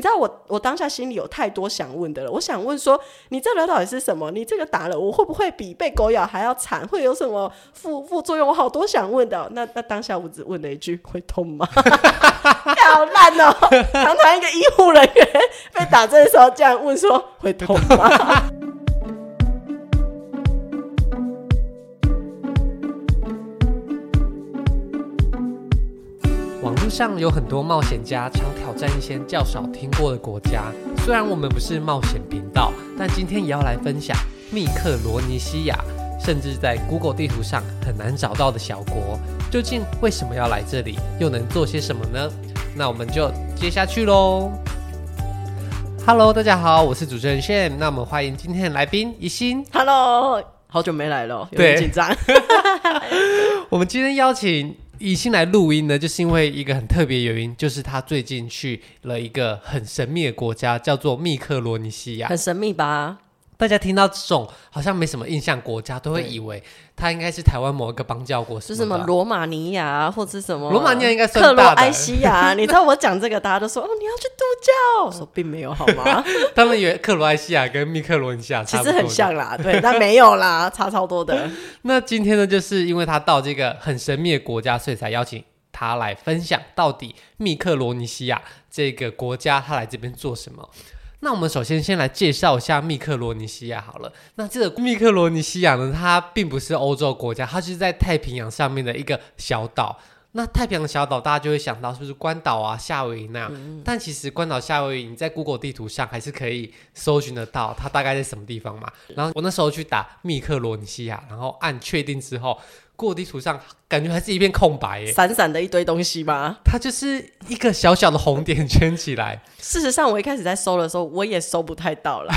你知道我我当下心里有太多想问的了。我想问说，你这个到底是什么？你这个打了，我会不会比被狗咬还要惨？会有什么副副作用？我好多想问的。那那当下我只问了一句：会痛吗？好烂哦！堂堂一个医护人员被打针的时候这样问说：会痛吗？上有很多冒险家常挑战一些较少听过的国家。虽然我们不是冒险频道，但今天也要来分享密克罗尼西亚，甚至在 Google 地图上很难找到的小国，究竟为什么要来这里，又能做些什么呢？那我们就接下去喽。Hello，大家好，我是主持人 Shane。那我们欢迎今天的来宾怡心。Hello，好久没来了，有点紧张。我们今天邀请。怡欣来录音呢，就是因为一个很特别原因，就是他最近去了一个很神秘的国家，叫做密克罗尼西亚。很神秘吧？大家听到这种好像没什么印象国家，都会以为它应该是台湾某一个邦教国，是什么罗马尼亚或者什么？罗马尼亚应该算克罗埃西亚。你知道我讲这个，大家都说哦，你要去度假。我说并没有，好吗？他们以为克罗埃西亚跟密克罗尼西亚其实很像啦，对，但没有啦，差超多的。那今天呢，就是因为他到这个很神秘的国家，所以才邀请他来分享到底密克罗尼西亚这个国家，他来这边做什么。那我们首先先来介绍一下密克罗尼西亚好了。那这个密克罗尼西亚呢，它并不是欧洲国家，它是在太平洋上面的一个小岛。那太平洋小岛，大家就会想到是不是关岛啊、夏威夷那样？嗯、但其实关岛、夏威夷，你在 Google 地图上还是可以搜寻得到它大概在什么地方嘛。然后我那时候去打密克罗尼西亚，然后按确定之后。过地图上感觉还是一片空白耶，闪闪的一堆东西吗？它就是一个小小的红点圈起来。事实上，我一开始在搜的时候，我也搜不太到了。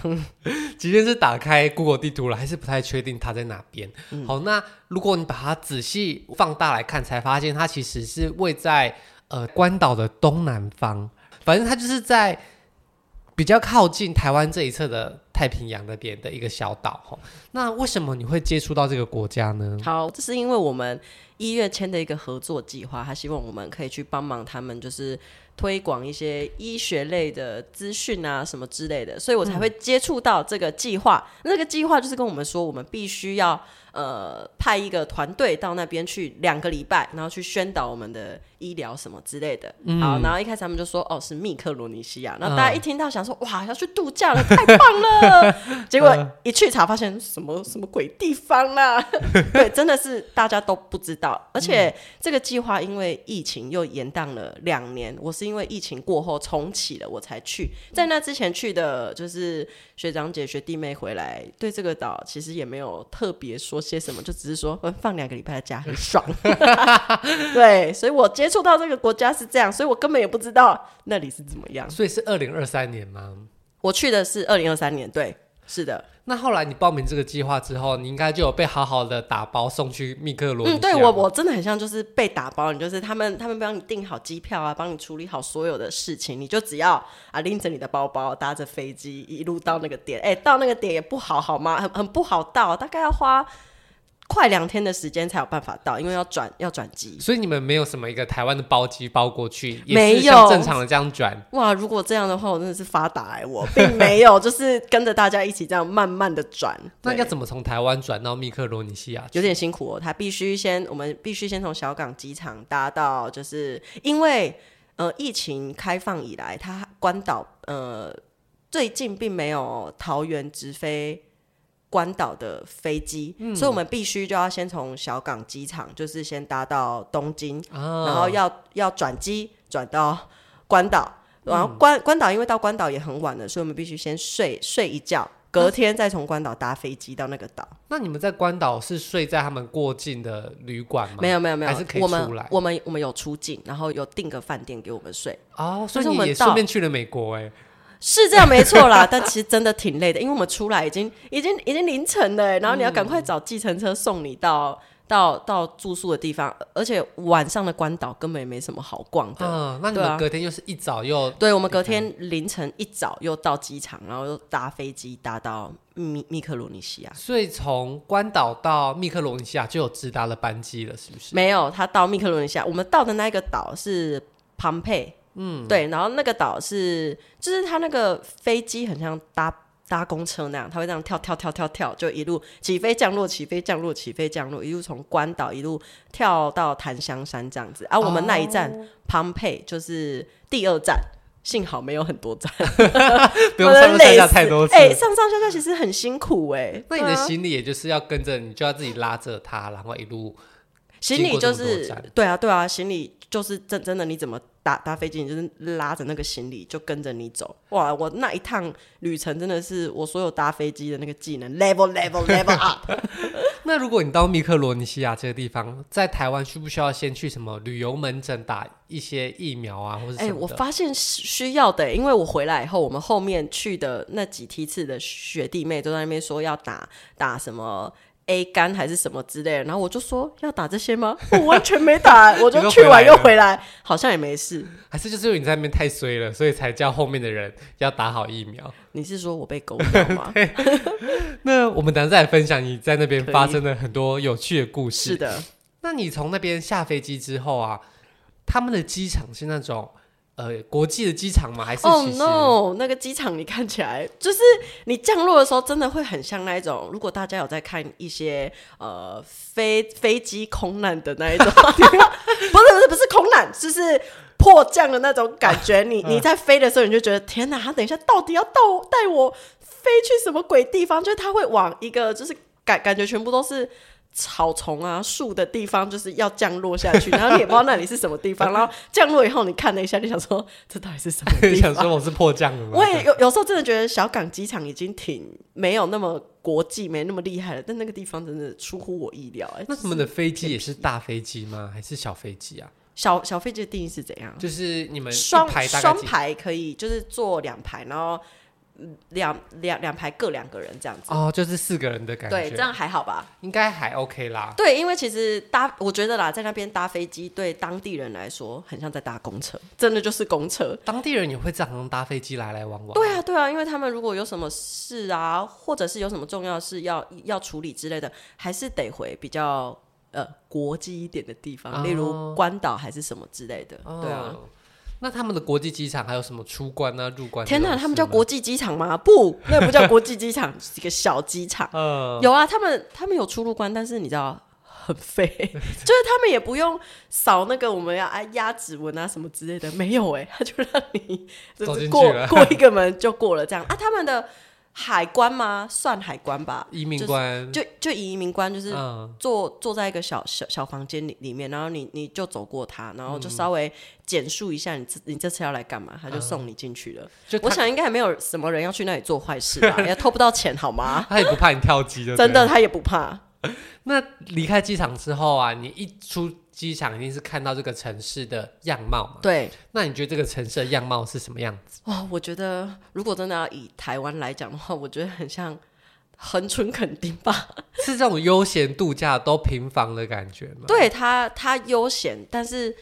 即便是打开 Google 地图了，还是不太确定它在哪边。嗯、好，那如果你把它仔细放大来看，才发现它其实是位在呃关岛的东南方。反正它就是在比较靠近台湾这一侧的。太平洋那边的一个小岛，那为什么你会接触到这个国家呢？好，这是因为我们一月签的一个合作计划，他希望我们可以去帮忙他们，就是推广一些医学类的资讯啊，什么之类的，所以我才会接触到这个计划。嗯、那个计划就是跟我们说，我们必须要。呃，派一个团队到那边去两个礼拜，然后去宣导我们的医疗什么之类的。嗯、好，然后一开始他们就说，哦，是密克罗尼西亚。然后大家一听到，想说，哇，要去度假了，太棒了。结果一去查，发现什么什么鬼地方啦、啊？对，真的是大家都不知道。而且这个计划因为疫情又延宕了两年。我是因为疫情过后重启了，我才去。在那之前去的，就是学长姐、学弟妹回来，对这个岛其实也没有特别说。些什么就只是说放两个礼拜的假很爽，对，所以我接触到这个国家是这样，所以我根本也不知道那里是怎么样。所以是二零二三年吗？我去的是二零二三年，对，是的。那后来你报名这个计划之后，你应该就有被好好的打包送去密克罗。嗯，对我我真的很像就是被打包，你就是他们他们帮你订好机票啊，帮你处理好所有的事情，你就只要啊拎着你的包包，搭着飞机一路到那个点。哎，到那个点也不好好吗？很很不好到，大概要花。快两天的时间才有办法到，因为要转要转机，所以你们没有什么一个台湾的包机包过去，也是像正常的这样转。哇，如果这样的话，我真的是发达哎！我并没有，就是跟着大家一起这样慢慢的转。那要怎么从台湾转到密克罗尼西亚？有点辛苦哦，他必须先，我们必须先从小港机场搭到，就是因为呃疫情开放以来，他关岛呃最近并没有桃园直飞。关岛的飞机，嗯、所以我们必须就要先从小港机场，就是先搭到东京，哦、然后要要转机转到关岛，然后关、嗯、关岛因为到关岛也很晚了，所以我们必须先睡睡一觉，隔天再从关岛搭飞机到那个岛。那你们在关岛是睡在他们过境的旅馆吗？没有没有没有，还是可以出来？我们我们，我们有出境，然后有订个饭店给我们睡。哦，所以你也顺便去了美国哎、欸。是这样没错啦，但其实真的挺累的，因为我们出来已经已经已经凌晨了，然后你要赶快找计程车送你到、嗯、到到住宿的地方，而且晚上的关岛根本也没什么好逛的。嗯，那你们隔天又是一早又对，我们隔天凌晨一早又到机场，然后又搭飞机搭到密密克罗尼西亚。所以从关岛到密克罗尼西亚就有直达的班机了，是不是？没有，他到密克罗尼西亚，我们到的那个岛是庞佩。嗯，对，然后那个岛是，就是它那个飞机很像搭搭公车那样，它会这样跳跳跳跳跳，就一路起飞降落起飞降落起飞降落，一路从关岛一路跳到檀香山这样子。而、啊、我们那一站庞佩、哦、就是第二站。幸好没有很多站，不用上上下下太多次。哎、欸，上上下下其实很辛苦哎、欸。那你的行李也就是要跟着你，就要自己拉着它，然后一路。行李就是对啊对啊，行李就是真真的，你怎么搭搭飞机，你就是拉着那个行李就跟着你走。哇，我那一趟旅程真的是我所有搭飞机的那个技能 level level level up。那如果你到密克罗尼西亚这个地方，在台湾需不需要先去什么旅游门诊打一些疫苗啊，或者哎、欸，我发现需要的、欸，因为我回来以后，我们后面去的那几梯次的学弟妹都在那边说要打打什么 A 肝还是什么之类的，然后我就说要打这些吗？我完全没打，我就去完又回来，好像也没事。还是就是因为你在那边太衰了，所以才叫后面的人要打好疫苗。你是说我被狗咬吗？那我们等下再来分享你在那边发生的很多有趣的故事。是的，那你从那边下飞机之后啊，他们的机场是那种呃国际的机场吗？还是？哦、oh, no，那个机场你看起来就是你降落的时候，真的会很像那一种。如果大家有在看一些呃飞飞机空难的那一种，不是不是不是空难，就是。迫降的那种感觉，你你在飞的时候，你就觉得天哪，他等一下到底要带带我飞去什么鬼地方？就是他会往一个就是感感觉全部都是草丛啊树的地方，就是要降落下去，然后你也不知道那里是什么地方。然后降落以后，你看了一下，就想说这到底是什么地方？想说我是迫降了吗？我也有有时候真的觉得小港机场已经挺没有那么国际，没那么厉害了，但那个地方真的出乎我意料。哎，那他们的飞机也是大飞机吗？还是小飞机啊？小小飞机的定义是怎样？就是你们双双排可以，就是坐两排，然后两两两排各两个人这样子。哦，就是四个人的感觉。对，这样还好吧？应该还 OK 啦。对，因为其实搭，我觉得啦，在那边搭飞机，对当地人来说，很像在搭公车，真的就是公车。当地人也会这样搭飞机来来往往。对啊，对啊，因为他们如果有什么事啊，或者是有什么重要事要要处理之类的，还是得回比较。呃，国际一点的地方，例如关岛还是什么之类的，哦、对啊。那他们的国际机场还有什么出关啊、入关？天哪，他们叫国际机场吗？不，那不叫国际机场，是一个小机场。嗯，有啊，他们他们有出入关，但是你知道很费，就是他们也不用扫那个我们要按压指纹啊什么之类的，没有哎、欸，他就让你就是过过一个门就过了这样啊，他们的。海关吗？算海关吧。移民官就就移民官，就是坐、嗯、坐在一个小小小房间里里面，然后你你就走过他，然后就稍微简述一下你这你这次要来干嘛，他就送你进去了。就我想应该还没有什么人要去那里做坏事吧，也偷不到钱好吗？他也不怕你跳机的，真的他也不怕。那离开机场之后啊，你一出机场一定是看到这个城市的样貌嘛？对。那你觉得这个城市的样貌是什么样子？哦，我觉得如果真的要以台湾来讲的话，我觉得很像恒春垦丁吧，是这种悠闲度假都平房的感觉吗？对，它它悠闲，但是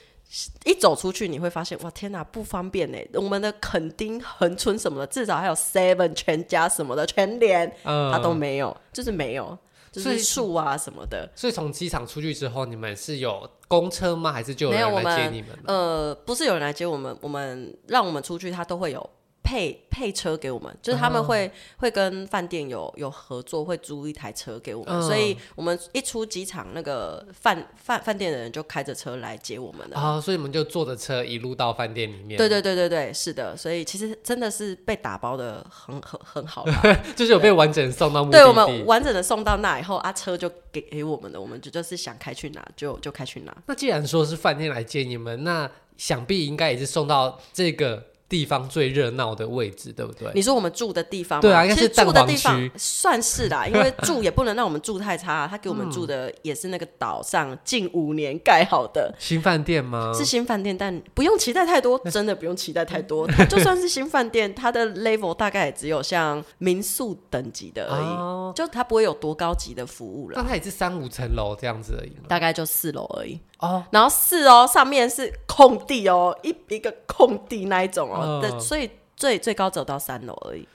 一走出去你会发现，哇，天哪，不方便呢。我们的垦丁、恒春什么的，至少还有 Seven 全家什么的，全联，嗯，它都没有，就是没有。就是树啊什么的，所以从机场出去之后，你们是有公车吗？还是就有人来接你们？们呃，不是有人来接我们，我们让我们出去，他都会有。配配车给我们，就是他们会、嗯、会跟饭店有有合作，会租一台车给我们，嗯、所以我们一出机场，那个饭饭饭店的人就开着车来接我们了。啊、哦，所以我们就坐着车一路到饭店里面。对对对对对，是的，所以其实真的是被打包的很很很好，就是有被完整送到目的地。对，我们完整的送到那以后，啊，车就给给我们的，我们就就是想开去哪就就开去哪。那既然说是饭店来接你们，那想必应该也是送到这个。地方最热闹的位置，对不对？你说我们住的地方吗？对啊，应该是。住的地方算是啦，因为住也不能让我们住太差。他给我们住的也是那个岛上近五年盖好的新饭店吗？是新饭店，但不用期待太多，真的不用期待太多。就算是新饭店，它的 level 大概也只有像民宿等级的而已，哦、就它不会有多高级的服务了。但它也是三五层楼这样子而已，大概就四楼而已。哦，然后四哦，上面是空地哦，一一个空地那一种哦，对、嗯，所以最最高走到三楼而已。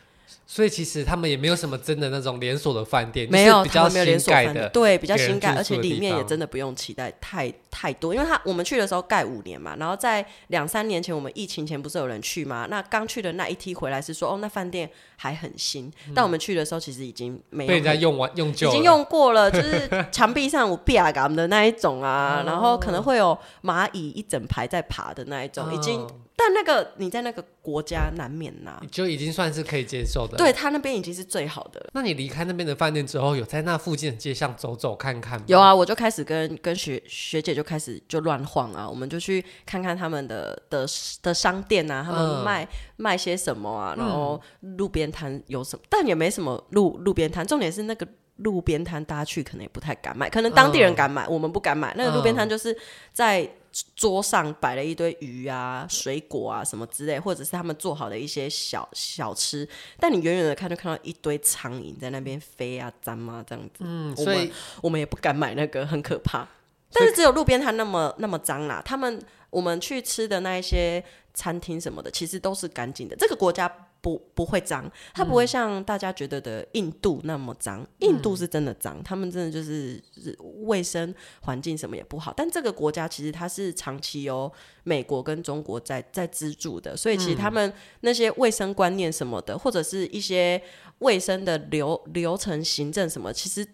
所以其实他们也没有什么真的那种连锁的饭店，没有比较没有连锁饭店，对，比较新盖，而且里面也真的不用期待太太多，因为他我们去的时候盖五年嘛，然后在两三年前我们疫情前不是有人去吗？那刚去的那一梯回来是说哦，那饭店还很新，嗯、但我们去的时候其实已经没有被人家用完用旧，已经用过了，就是墙壁上有壁啊的那一种啊，然后可能会有蚂蚁一整排在爬的那一种，已经。但那个你在那个国家难免呐、啊，就已经算是可以接受的。对，他那边已经是最好的。那你离开那边的饭店之后，有在那附近的街巷走走看看吗？有啊，我就开始跟跟学学姐就开始就乱晃啊，我们就去看看他们的的的商店啊，他们卖、嗯、卖些什么啊，然后路边摊有什么，但也没什么路路边摊。重点是那个路边摊，大家去可能也不太敢买，可能当地人敢买，嗯、我们不敢买。那个路边摊就是在。桌上摆了一堆鱼啊、水果啊什么之类，或者是他们做好的一些小小吃，但你远远的看就看到一堆苍蝇在那边飞啊、脏啊这样子。嗯，所以我们，我们也不敢买那个，很可怕。但是只有路边摊那么那么脏啦。他们我们去吃的那一些餐厅什么的，其实都是干净的。这个国家。不不会脏，它不会像大家觉得的印度那么脏。嗯、印度是真的脏，他们真的就是卫生环境什么也不好。但这个国家其实它是长期由美国跟中国在在资助的，所以其实他们那些卫生观念什么的，或者是一些卫生的流流程、行政什么，其实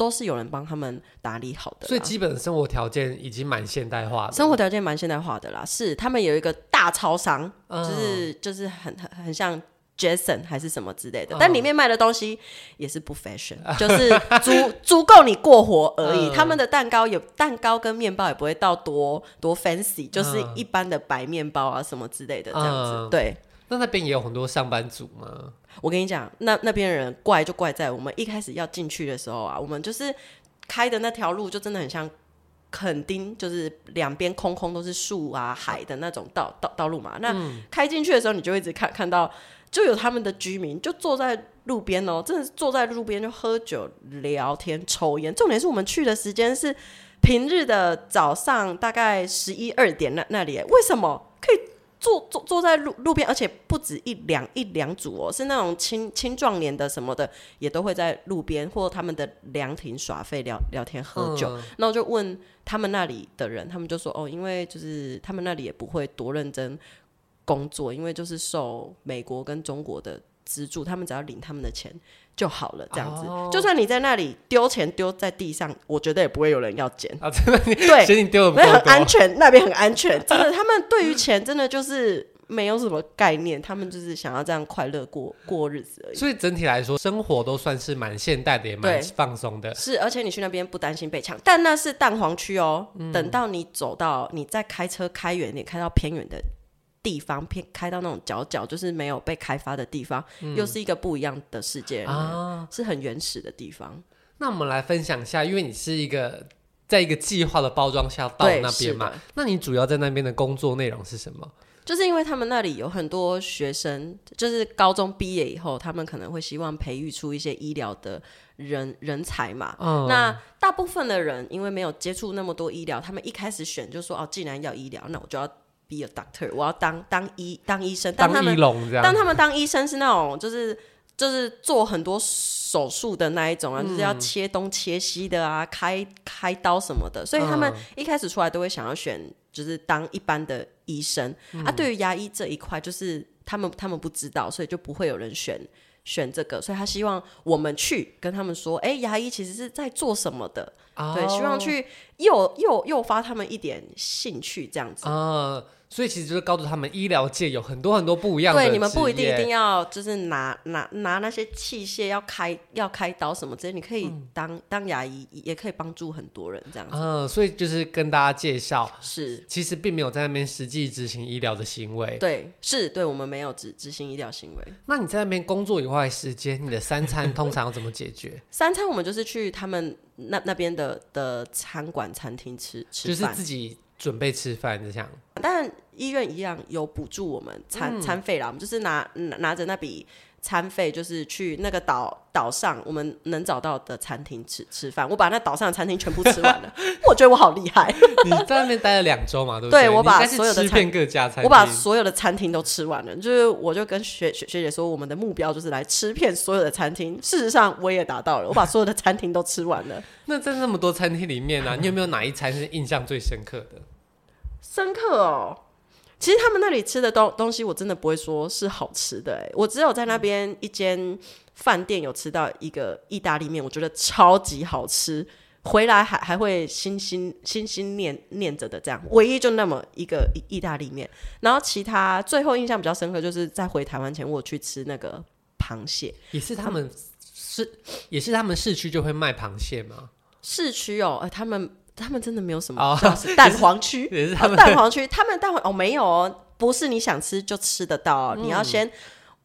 都是有人帮他们打理好的。所以基本的生活条件已经蛮现代化的，生活条件蛮现代化的啦。是他们有一个大超商，就是、嗯、就是很很很像。Jason 还是什么之类的，但里面卖的东西也是不 fashion，、嗯、就是足 足够你过活而已。嗯、他们的蛋糕有蛋糕跟面包也不会到多多 fancy，就是一般的白面包啊什么之类的这样子。嗯、对，那那边也有很多上班族吗？我跟你讲，那那边人怪就怪在我们一开始要进去的时候啊，我们就是开的那条路就真的很像垦丁，就是两边空空都是树啊海的那种道道道路嘛。那开进去的时候，你就一直看看到。就有他们的居民就坐在路边哦，真的是坐在路边就喝酒、聊天、抽烟。重点是我们去的时间是平日的早上，大概十一二点那那里。为什么可以坐坐坐在路路边？而且不止一两一两组哦，是那种青青壮年的什么的，也都会在路边或他们的凉亭耍废、聊聊天、喝酒。那我、嗯、就问他们那里的人，他们就说哦，因为就是他们那里也不会多认真。工作，因为就是受美国跟中国的资助，他们只要领他们的钱就好了，这样子。Oh. 就算你在那里丢钱丢在地上，我觉得也不会有人要捡。啊，真的？对，嫌你丢的很安全，那边很安全。真的，他们对于钱真的就是没有什么概念，他们就是想要这样快乐过过日子而已。所以整体来说，生活都算是蛮现代的，也蛮放松的。是，而且你去那边不担心被抢，但那是蛋黄区哦。嗯、等到你走到，你再开车开远点，开到偏远的。地方偏开到那种角角，就是没有被开发的地方，嗯、又是一个不一样的世界啊，是很原始的地方。那我们来分享一下，因为你是一个在一个计划的包装下到那边嘛，那你主要在那边的工作内容是什么？就是因为他们那里有很多学生，就是高中毕业以后，他们可能会希望培育出一些医疗的人人才嘛。嗯、那大部分的人因为没有接触那么多医疗，他们一开始选就说哦，既然要医疗，那我就要。Be a doctor，我要当当医当医生。当医龙这样。当他们当医生是那种，就是就是做很多手术的那一种啊，嗯、就是要切东切西的啊，开开刀什么的。所以他们一开始出来都会想要选，就是当一般的医生。嗯、啊，对于牙医这一块，就是他们他们不知道，所以就不会有人选选这个。所以他希望我们去跟他们说，哎、欸，牙医其实是在做什么的？哦、对，希望去诱诱诱发他们一点兴趣，这样子。哦所以其实就是告诉他们，医疗界有很多很多不一样的。对，你们不一定一定要就是拿拿拿那些器械要开要开刀什么之类，你可以当、嗯、当牙医，也可以帮助很多人这样子。嗯，所以就是跟大家介绍，是其实并没有在那边实际执行医疗的行为。对，是对我们没有执执行医疗行为。那你在那边工作以外时间，你的三餐 通常要怎么解决？三餐我们就是去他们那那边的的餐馆餐厅吃吃就是自己。准备吃饭这样，但医院一样有补助我们餐、嗯、餐费啦。我们就是拿拿着那笔餐费就是去那个岛岛上我们能找到的餐厅吃吃饭，我把那岛上的餐厅全部吃完了，我觉得我好厉害。你在那边待了两周嘛，对不对？对，我把所有的餐各家餐厅，我把所有的餐厅都吃完了，就是我就跟学学学姐说，我们的目标就是来吃遍所有的餐厅。事实上我也达到了，我把所有的餐厅都吃完了。那在那么多餐厅里面呢、啊，你有没有哪一餐是印象最深刻的？深刻哦。其实他们那里吃的东东西，我真的不会说是好吃的。哎，我只有在那边一间饭店有吃到一个意大利面，我觉得超级好吃，回来还还会心心心心念念着的这样。唯一就那么一个意大利面，然后其他最后印象比较深刻，就是在回台湾前，我去吃那个螃蟹，也是他们是也是他们市区就会卖螃蟹吗？市区哦，哎，他们。他们真的没有什么哦，蛋黄区 也是他们蛋黄区，他们蛋黄哦没有哦，不是你想吃就吃得到，你要先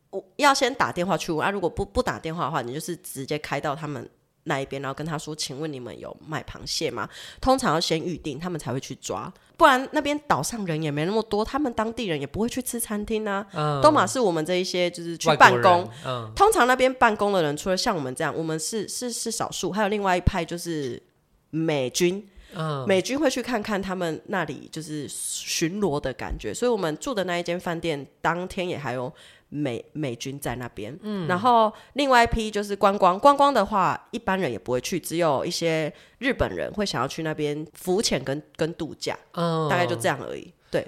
我要先打电话去问啊，如果不不打电话的话，你就是直接开到他们那一边，然后跟他说，请问你们有卖螃蟹吗？通常要先预定，他们才会去抓，不然那边岛上人也没那么多，他们当地人也不会去吃餐厅啊。嗯、都嘛是我们这一些就是去办公，嗯、通常那边办公的人，除了像我们这样，我们是是是少数，还有另外一派就是美军。嗯、美军会去看看他们那里就是巡逻的感觉，所以我们住的那一间饭店当天也还有美美军在那边。嗯，然后另外一批就是观光，观光的话一般人也不会去，只有一些日本人会想要去那边浮潜跟跟度假。嗯，大概就这样而已。对。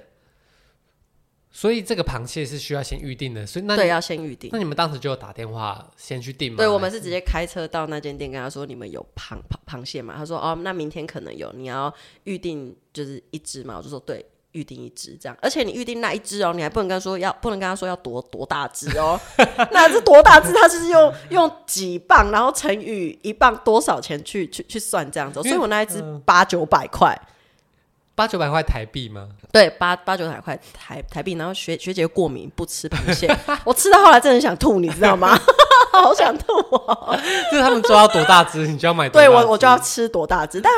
所以这个螃蟹是需要先预定的，所以那对要先预定。那你们当时就有打电话先去订吗？对，我们是直接开车到那间店，跟他说你们有螃螃螃蟹嘛？他说哦，那明天可能有，你要预定就是一只嘛。我就说对，预定一只这样。而且你预定那一只哦，你还不能跟他说要，不能跟他说要多多大只哦。那是多大只？他就是用用几磅，然后乘以一磅多少钱去去去算这样子。所以我那一只八九百块。八九百块台币吗？对，八八九百块台台币。然后学学姐过敏，不吃螃蟹。我吃到后来真的很想吐，你知道吗？好想吐哦！就是他们抓到多大只，你就要买多大。对，我我就要吃多大只，但。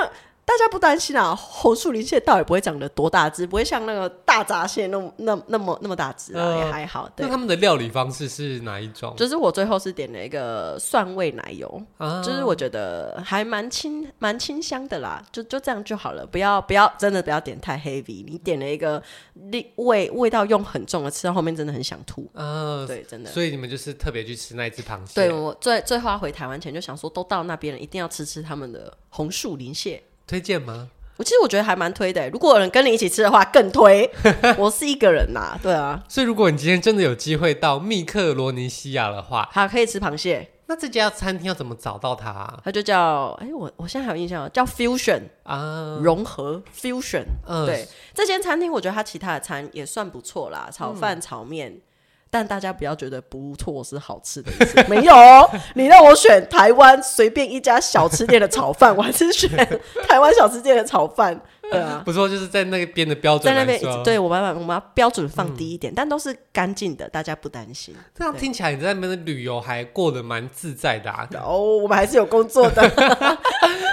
大家不担心啊，红树林蟹倒也不会长得多大只，不会像那个大闸蟹那么那那么那么大只啊，呃、也还好。对，那他们的料理方式是哪一种？就是我最后是点了一个蒜味奶油，啊、就是我觉得还蛮清蛮清香的啦，就就这样就好了，不要不要真的不要点太 heavy，你点了一个味味道用很重的，吃到后面真的很想吐。啊，对，真的。所以你们就是特别去吃那一只螃蟹？对，我最最后要回台湾前就想说，都到那边了，一定要吃吃他们的红树林蟹。推荐吗？我其实我觉得还蛮推的。如果有人跟你一起吃的话，更推。我是一个人呐，对啊。所以如果你今天真的有机会到密克罗尼西亚的话，好，可以吃螃蟹。那这家餐厅要怎么找到它啊？它就叫……哎，我我现在还有印象，叫 Fusion 啊，融合 Fusion。嗯，对，这间餐厅我觉得它其他的餐也算不错啦，炒饭、炒面。但大家不要觉得不错是好吃的意思，没有哦。你让我选台湾随便一家小吃店的炒饭，我还是选台湾小吃店的炒饭。对啊，不错，就是在那边的标准，在那边，对我们我们要标准放低一点，嗯、但都是干净的，大家不担心。这样听起来你在那边的旅游还过得蛮自在的啊。哦，我们还是有工作的。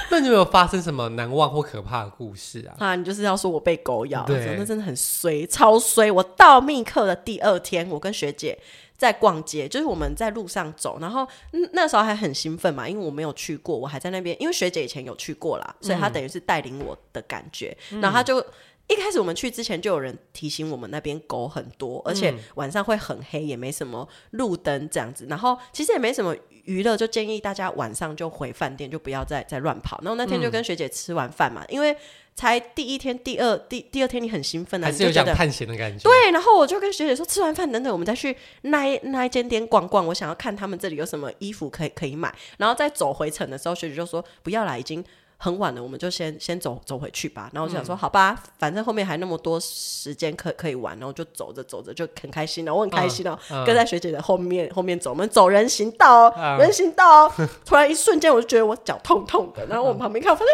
那你有没有发生什么难忘或可怕的故事啊？啊，你就是要说我被狗咬，对那真的很衰，超衰。我到密克的第二天，我跟学姐。在逛街，就是我们在路上走，然后那时候还很兴奋嘛，因为我没有去过，我还在那边，因为学姐以前有去过啦，所以她等于是带领我的感觉。嗯、然后她就一开始我们去之前就有人提醒我们那边狗很多，而且晚上会很黑，也没什么路灯这样子。然后其实也没什么娱乐，就建议大家晚上就回饭店，就不要再再乱跑。然后那天就跟学姐吃完饭嘛，嗯、因为。才第一天，第二第第二天你很兴奋啊，还是有想探险的感觉。对，然后我就跟学姐说，吃完饭等等，我们再去那一那一间店逛逛。我想要看他们这里有什么衣服可以可以买。然后再走回程的时候，学姐就说不要啦，已经很晚了，我们就先先走走回去吧。然后我就想说，嗯、好吧，反正后面还那么多时间可可以玩，然后就走着走着就很开心了，我很开心哦，嗯嗯、跟在学姐的后面后面走，我们走人行道人行道哦。突然一瞬间，我就觉得我脚痛痛的，然后我旁边看，我发现。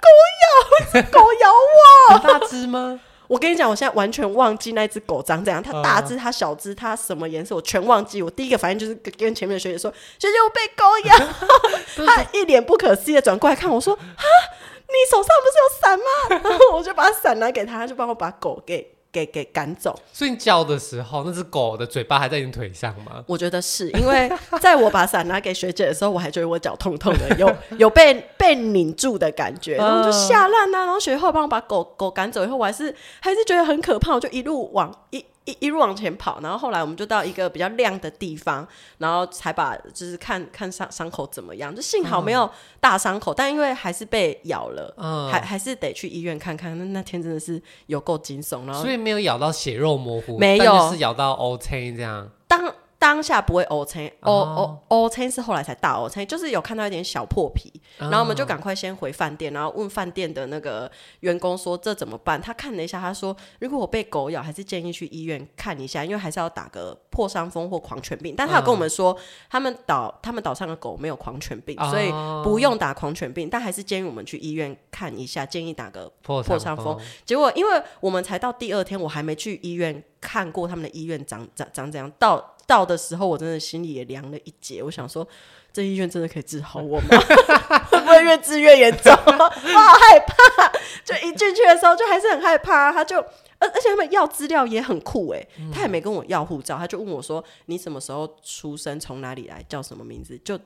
狗咬，狗咬我，很大只吗？我跟你讲，我现在完全忘记那只狗长怎样，它大只，它小只，它什么颜色，我全忘记。我第一个反应就是跟前面的学姐说：“学姐，我被狗咬。”她一脸不可思议的转过来看我说：“啊，你手上不是有伞吗？” 然后我就把伞拿给她，她就帮我把狗给给给赶走。所以你叫的时候，那只狗的嘴巴还在你腿上吗？我觉得是因为在我把伞拿给学姐的时候，我还觉得我脚痛痛的，有 有被被拧住的感觉，然后就吓烂啦。然后学姐后来帮我把狗狗赶走以后，我还是还是觉得很可怕，我就一路往一。一一路往前跑，然后后来我们就到一个比较亮的地方，然后才把就是看看伤伤口怎么样，就幸好没有大伤口，嗯、但因为还是被咬了，嗯、还还是得去医院看看。那那天真的是有够惊悚，然后所以没有咬到血肉模糊，没有，是咬到 OK 这样。当当下不会乌青，乌乌乌青是后来才大乌青，就是有看到一点小破皮，然后我们就赶快先回饭店，然后问饭店的那个员工说这怎么办？他看了一下，他说如果我被狗咬，还是建议去医院看一下，因为还是要打个破伤风或狂犬病。但他有跟我们说，他们岛他们岛上的狗没有狂犬病，所以不用打狂犬病，但还是建议我们去医院看一下，建议打个破伤风。结果因为我们才到第二天，我还没去医院看过他们的医院长长长怎样到。到的时候，我真的心里也凉了一截。我想说，这医院真的可以治好我吗？会不会越治越严重？我好害怕。就一进去的时候，就还是很害怕。他就，而而且他们要资料也很酷哎，他也没跟我要护照，他就问我说：“你什么时候出生？从哪里来？叫什么名字？”就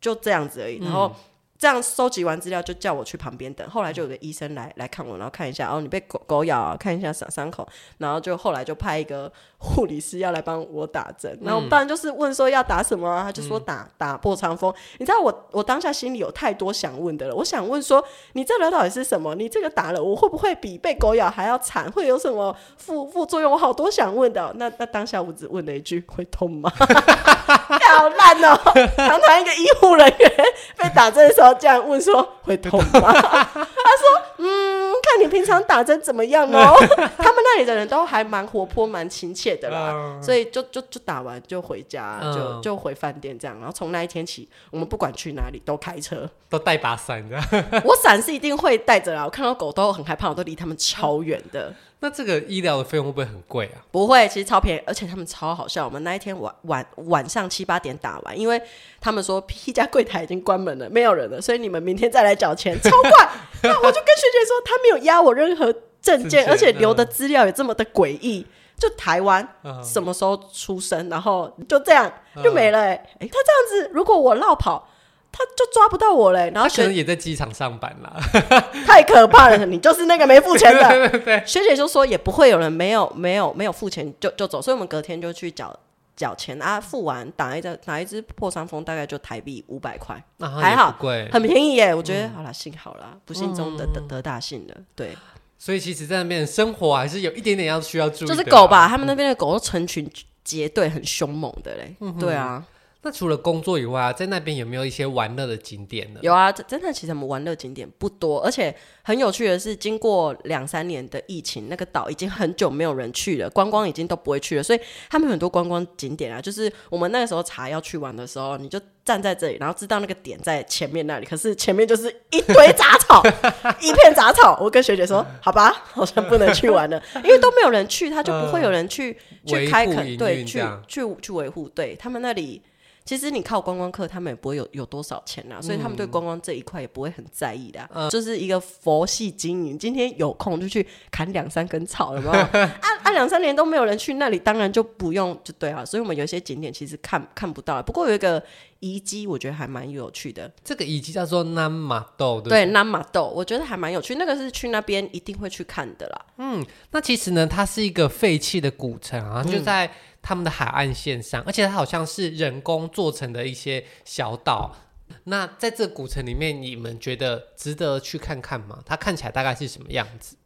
就这样子而已。然后。这样收集完资料，就叫我去旁边等。后来就有个医生来来看我，然后看一下，哦，你被狗狗咬啊，看一下伤伤口。然后就后来就派一个护理师要来帮我打针。然后当然就是问说要打什么啊，他就说打打破伤风。你知道我我当下心里有太多想问的了。我想问说，你这个到底是什么？你这个打了，我会不会比被狗咬还要惨？会有什么副副作用？我好多想问的哦。那那当下我只问了一句：会痛吗？好烂哦！堂堂一个医护人员被打针的时候。这样问说会痛吗？他说嗯，看你平常打针怎么样哦。他们那里的人都还蛮活泼、蛮亲切的啦，所以就就就打完就回家，就就回饭店这样。然后从那一天起，我们不管去哪里都开车，都带把伞的。我伞是一定会带着啦。我看到狗都很害怕，我都离他们超远的。那这个医疗的费用会不会很贵啊？不会，其实超便宜，而且他们超好笑。我们那一天晚晚晚上七八点打完，因为他们说 P 家柜台已经关门了，没有人了，所以你们明天再来缴钱，超快。那我就跟学姐说，他没有压我任何证件，而且留的资料也这么的诡异，就台湾什么时候出生，然后就这样就没了、欸。哎、欸，他这样子，如果我落跑。他就抓不到我嘞，然后可能也在机场上班啦，太可怕了！你就是那个没付钱的。对对对，学姐就说也不会有人没有没有没有付钱就就走，所以我们隔天就去缴缴钱啊，付完打一针打一支破伤风大概就台币五百块，还好贵，很便宜耶。我觉得、嗯、好了，幸好啦，不幸中的得得大幸了，对。所以其实在那边生活还是有一点点要需要注意，就是狗吧，他们那边的狗都成群结队，很凶猛的嘞，嗯、对啊。那除了工作以外啊，在那边有没有一些玩乐的景点呢？有啊，真的，其实我们玩乐景点不多，而且很有趣的是，经过两三年的疫情，那个岛已经很久没有人去了，观光已经都不会去了，所以他们很多观光景点啊，就是我们那个时候查要去玩的时候，你就站在这里，然后知道那个点在前面那里，可是前面就是一堆杂草，一片杂草。我跟学姐说，好吧，好像不能去玩了，因为都没有人去，他就不会有人去、呃、去开垦，对，去去去维护，对他们那里。其实你靠观光客，他们也不会有有多少钱呐、啊，所以他们对观光这一块也不会很在意的、啊，嗯、就是一个佛系经营。今天有空就去砍两三根草，有没有？按 按两三年都没有人去那里，当然就不用就对啊。所以我们有些景点其实看看不到。不过有一个遗迹，我觉得还蛮有趣的。这个遗迹叫做南马豆，对，南马豆，我觉得还蛮有趣。那个是去那边一定会去看的啦。嗯，那其实呢，它是一个废弃的古城啊，就在。嗯他们的海岸线上，而且它好像是人工做成的一些小岛。那在这古城里面，你们觉得值得去看看吗？它看起来大概是什么样子？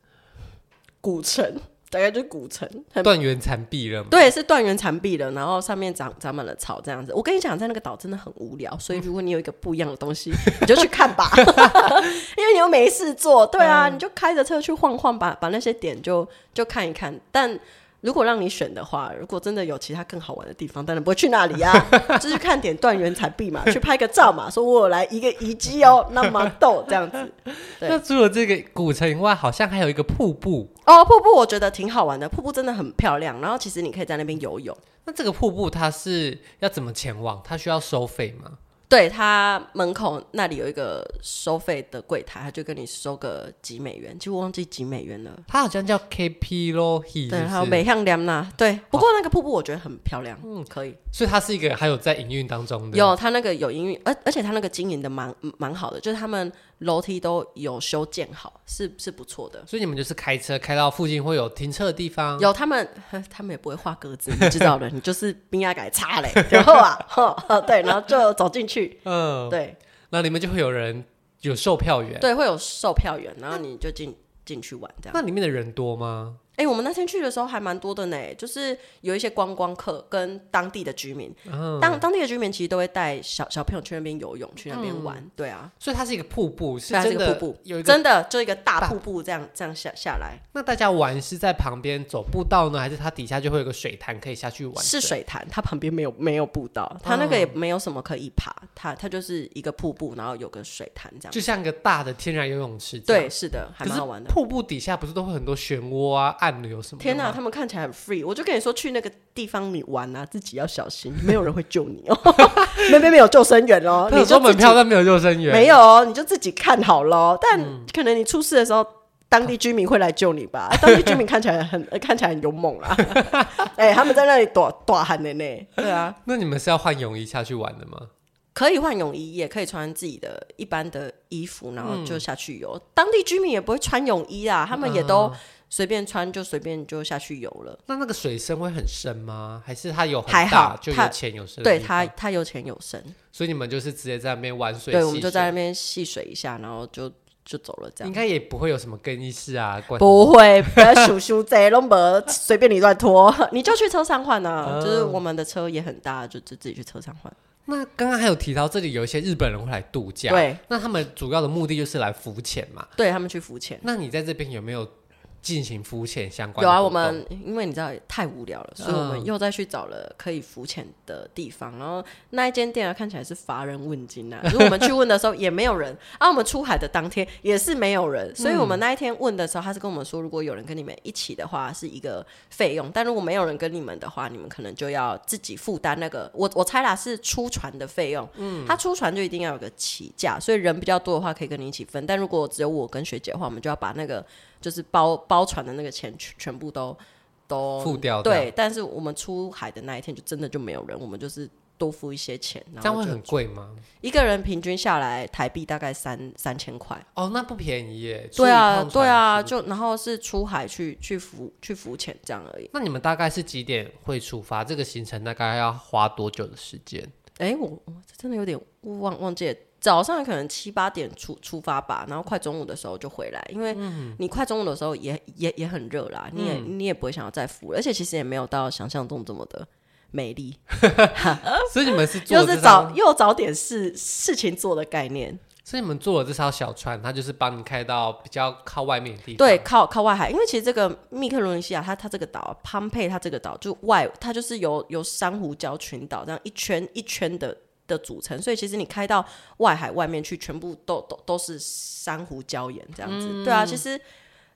古城大概就是古城，断垣残壁了吗？对，是断垣残壁了。然后上面长长满了草，这样子。我跟你讲，在那个岛真的很无聊，所以如果你有一个不一样的东西，你就去看吧，因为你又没事做。对啊，嗯、你就开着车去晃晃，把把那些点就就看一看。但如果让你选的话，如果真的有其他更好玩的地方，当然不会去那里呀、啊，就是看点断垣残壁嘛，去拍个照嘛，说我有来一个遗迹哦，那么逗这样子。那除了这个古城以外，好像还有一个瀑布哦，瀑布我觉得挺好玩的，瀑布真的很漂亮，然后其实你可以在那边游泳。那这个瀑布它是要怎么前往？它需要收费吗？对，他门口那里有一个收费的柜台，他就跟你收个几美元，几乎忘记几美元了。他好像叫 KP Lohi，对，还有美向良呐，对。不过那个瀑布我觉得很漂亮，嗯，可以。所以它是一个还有在营运当中的，有他那个有营运，而而且他那个经营的蛮蛮好的，就是他们楼梯都有修建好，是是不错的。所以你们就是开车开到附近会有停车的地方，有他们 他们也不会画格子，你知道的，你就是冰压改擦嘞，然后啊，对，然后就走进去。嗯，对，那里面就会有人有售票员，对，会有售票员，然后你就进进去玩这样。那里面的人多吗？哎、欸，我们那天去的时候还蛮多的呢，就是有一些观光客跟当地的居民，嗯、当当地的居民其实都会带小小朋友去那边游泳，去那边玩，嗯、对啊，所以它是一个瀑布，是真的瀑布，有一个真的就一个大瀑布这样这样下下来。那大家玩是在旁边走步道呢，还是它底下就会有个水潭可以下去玩？是水潭，它旁边没有没有步道，它那个也没有什么可以爬，它它就是一个瀑布，然后有个水潭这样，就像一个大的天然游泳池。对，是的，还蛮好玩的。瀑布底下不是都会很多漩涡啊、暗流什么？天哪！他们看起来很 free，我就跟你说，去那个地方你玩啊，自己要小心，没有人会救你哦。那边没有救生员哦，你收门票但没有救生员，没有哦，你就自己看好喽。但可能你出事的时候，当地居民会来救你吧？当地居民看起来很看起来很勇猛啊。哎，他们在那里躲躲寒的呢。对啊，那你们是要换泳衣下去玩的吗？可以换泳衣，也可以穿自己的一般的衣服，然后就下去游。当地居民也不会穿泳衣啊，他们也都。随便穿就随便就下去游了。那那个水深会很深吗？还是它有很大还好，就有浅有深？对，它它有浅有深。所以你们就是直接在那边玩水？对，我们就在那边戏水一下，然后就就走了。这样应该也不会有什么更衣室啊？不会，不要数数这龙门，随便你乱拖，你就去车上换啊。嗯、就是我们的车也很大，就就自己去车上换。那刚刚还有提到这里有一些日本人会来度假，对，那他们主要的目的就是来浮潜嘛？对，他们去浮潜。那你在这边有没有？进行浮潜相关的有啊，我们因为你知道太无聊了，所以我们又再去找了可以浮潜的地方。嗯、然后那一间店啊，看起来是乏人问津啊。如果我们去问的时候也没有人，啊，我们出海的当天也是没有人。所以我们那一天问的时候，他是跟我们说，如果有人跟你们一起的话，是一个费用；但如果没有人跟你们的话，你们可能就要自己负担那个。我我猜啦，是出船的费用。嗯，他出船就一定要有个起价，所以人比较多的话，可以跟你一起分。但如果只有我跟学姐的话，我们就要把那个。就是包包船的那个钱全全部都都付掉，对。但是我们出海的那一天就真的就没有人，我们就是多付一些钱。这样会很贵吗？一个人平均下来台币大概三三千块。哦，那不便宜耶。对啊，对啊，就然后是出海去去浮去浮潜这样而已。那你们大概是几点会出发？这个行程大概要花多久的时间？哎、欸，我我真的有点忘忘记了。早上可能七八点出出发吧，然后快中午的时候就回来，因为你快中午的时候也也也很热啦，你也你也不会想要再浮，而且其实也没有到想象中这么的美丽。所以你们是又是找又找点事事情做的概念。所以你们坐的这艘小船，它就是帮你开到比较靠外面的地方。对，靠靠外海，因为其实这个密克罗尼西亚，它它这个岛，潘佩它这个岛就外，它就是由由珊瑚礁群岛这样一圈一圈的。的组成，所以其实你开到外海外面去，全部都都都是珊瑚礁岩这样子，嗯、对啊，其实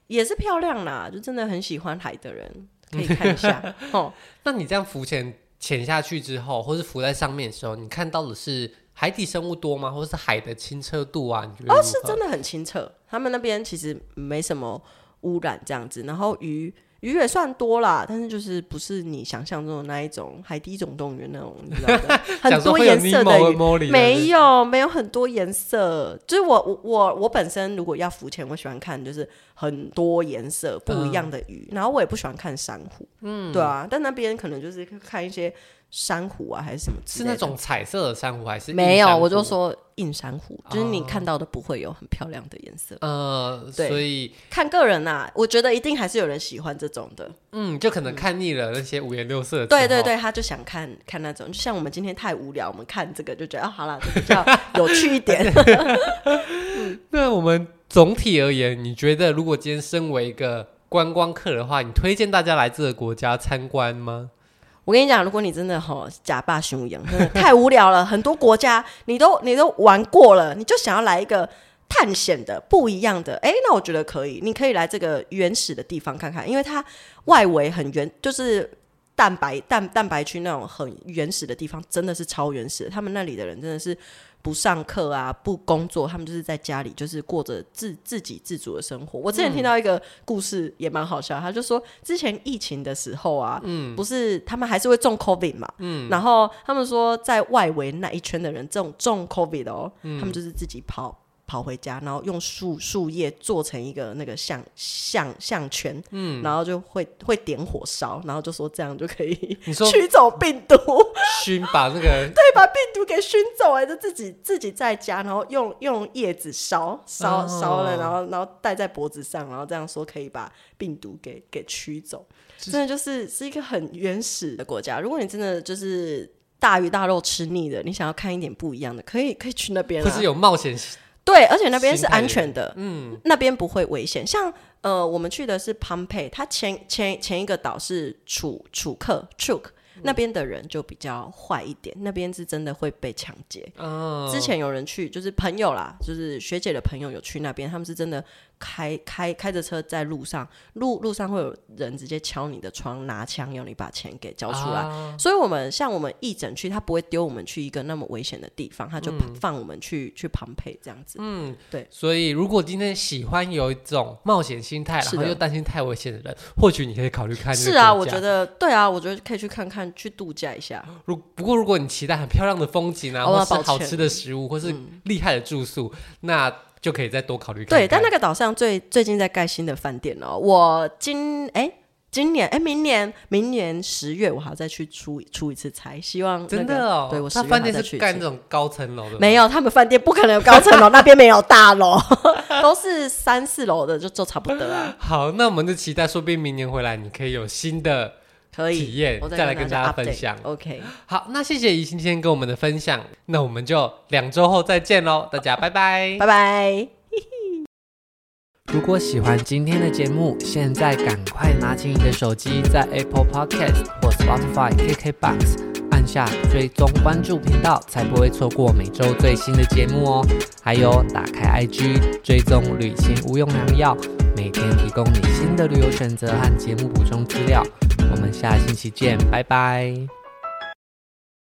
也是漂亮啦，就真的很喜欢海的人可以看一下。哦，那你这样浮潜潜下去之后，或是浮在上面的时候，你看到的是海底生物多吗？或者是海的清澈度啊？你觉得哦，是真的很清澈，他们那边其实没什么污染这样子，然后鱼。鱼也算多啦，但是就是不是你想象中的那一种海底总动员那种，你知道的，很多颜色的鱼，没有没有很多颜色。就是我我我我本身如果要浮潜，我喜欢看就是很多颜色不一样的鱼，嗯、然后我也不喜欢看珊瑚，嗯，对啊，但那边可能就是看一些。珊瑚啊，还是什么？是那种彩色的珊瑚，还是没有？我就说硬珊瑚，就是你看到的不会有很漂亮的颜色。呃，对，所以看个人呐，我觉得一定还是有人喜欢这种的。嗯，就可能看腻了那些五颜六色的。对对对，他就想看看那种，就像我们今天太无聊，我们看这个就觉得好了，比较有趣一点。那我们总体而言，你觉得如果今天身为一个观光客的话，你推荐大家来这个国家参观吗？我跟你讲，如果你真的吼假霸雄鹰，真的太无聊了。很多国家你都你都玩过了，你就想要来一个探险的不一样的，哎、欸，那我觉得可以。你可以来这个原始的地方看看，因为它外围很原，就是蛋白蛋蛋白区那种很原始的地方，真的是超原始的。他们那里的人真的是不上课啊，不工作，他们就是在家里就是过着自自给自足的生活。我之前听到一个故事也蛮好笑，他就说之前疫情的时候啊，嗯，不是他们还是会中 COVID 嘛，嗯，然后他们说在外围那一圈的人中中 COVID 哦，他们就是自己跑。跑回家，然后用树树叶做成一个那个项项项圈，嗯，然后就会会点火烧，然后就说这样就可以驱走病毒，熏把那个 对，把病毒给熏走，哎，就自己自己在家，然后用用叶子烧烧烧了，然后然后戴在脖子上，然后这样说可以把病毒给给驱走，真的就是是一个很原始的国家。如果你真的就是大鱼大肉吃腻了，你想要看一点不一样的，可以可以去那边，可是有冒险。对，而且那边是安全的，嗯，那边不会危险。像呃，我们去的是庞培，它前前前一个岛是楚楚克 Truk，那边的人就比较坏一点，那边是真的会被抢劫。哦，之前有人去，就是朋友啦，就是学姐的朋友有去那边，他们是真的。开开开着车在路上，路路上会有人直接敲你的窗，拿枪要你把钱给交出来。啊、所以，我们像我们义诊区，他不会丢我们去一个那么危险的地方，他就放我们去、嗯、去庞培这样子。嗯，对。所以，如果今天喜欢有一种冒险心态，然后又担心太危险的人，的或许你可以考虑看。是啊，我觉得对啊，我觉得可以去看看，去度假一下。如不过，如果你期待很漂亮的风景啊，或是好吃的食物，或是厉害的住宿，嗯、那。就可以再多考虑。对，但那个岛上最最近在盖新的饭店哦。我今哎、欸，今年哎、欸，明年明年十月我还要再去出出一次差，希望、那个、真的哦。对我十月饭店是盖那种高层楼的，没有，他们饭店不可能有高层楼，那边没有大楼，都是三四楼的，就就差不多了。好，那我们就期待，说不定明年回来你可以有新的。可以体验，再来跟大家分享。OK，好，那谢谢怡今天跟我们的分享，那我们就两周后再见喽，大家拜拜，拜拜。如果喜欢今天的节目，现在赶快拿起你的手机，在 Apple Podcast 或 Spotify、KKBox 按下追踪关注频道，才不会错过每周最新的节目哦。还有，打开 IG 追踪旅行无用良药，每天提供你新的旅游选择和节目补充资料。我们下星期见，拜拜。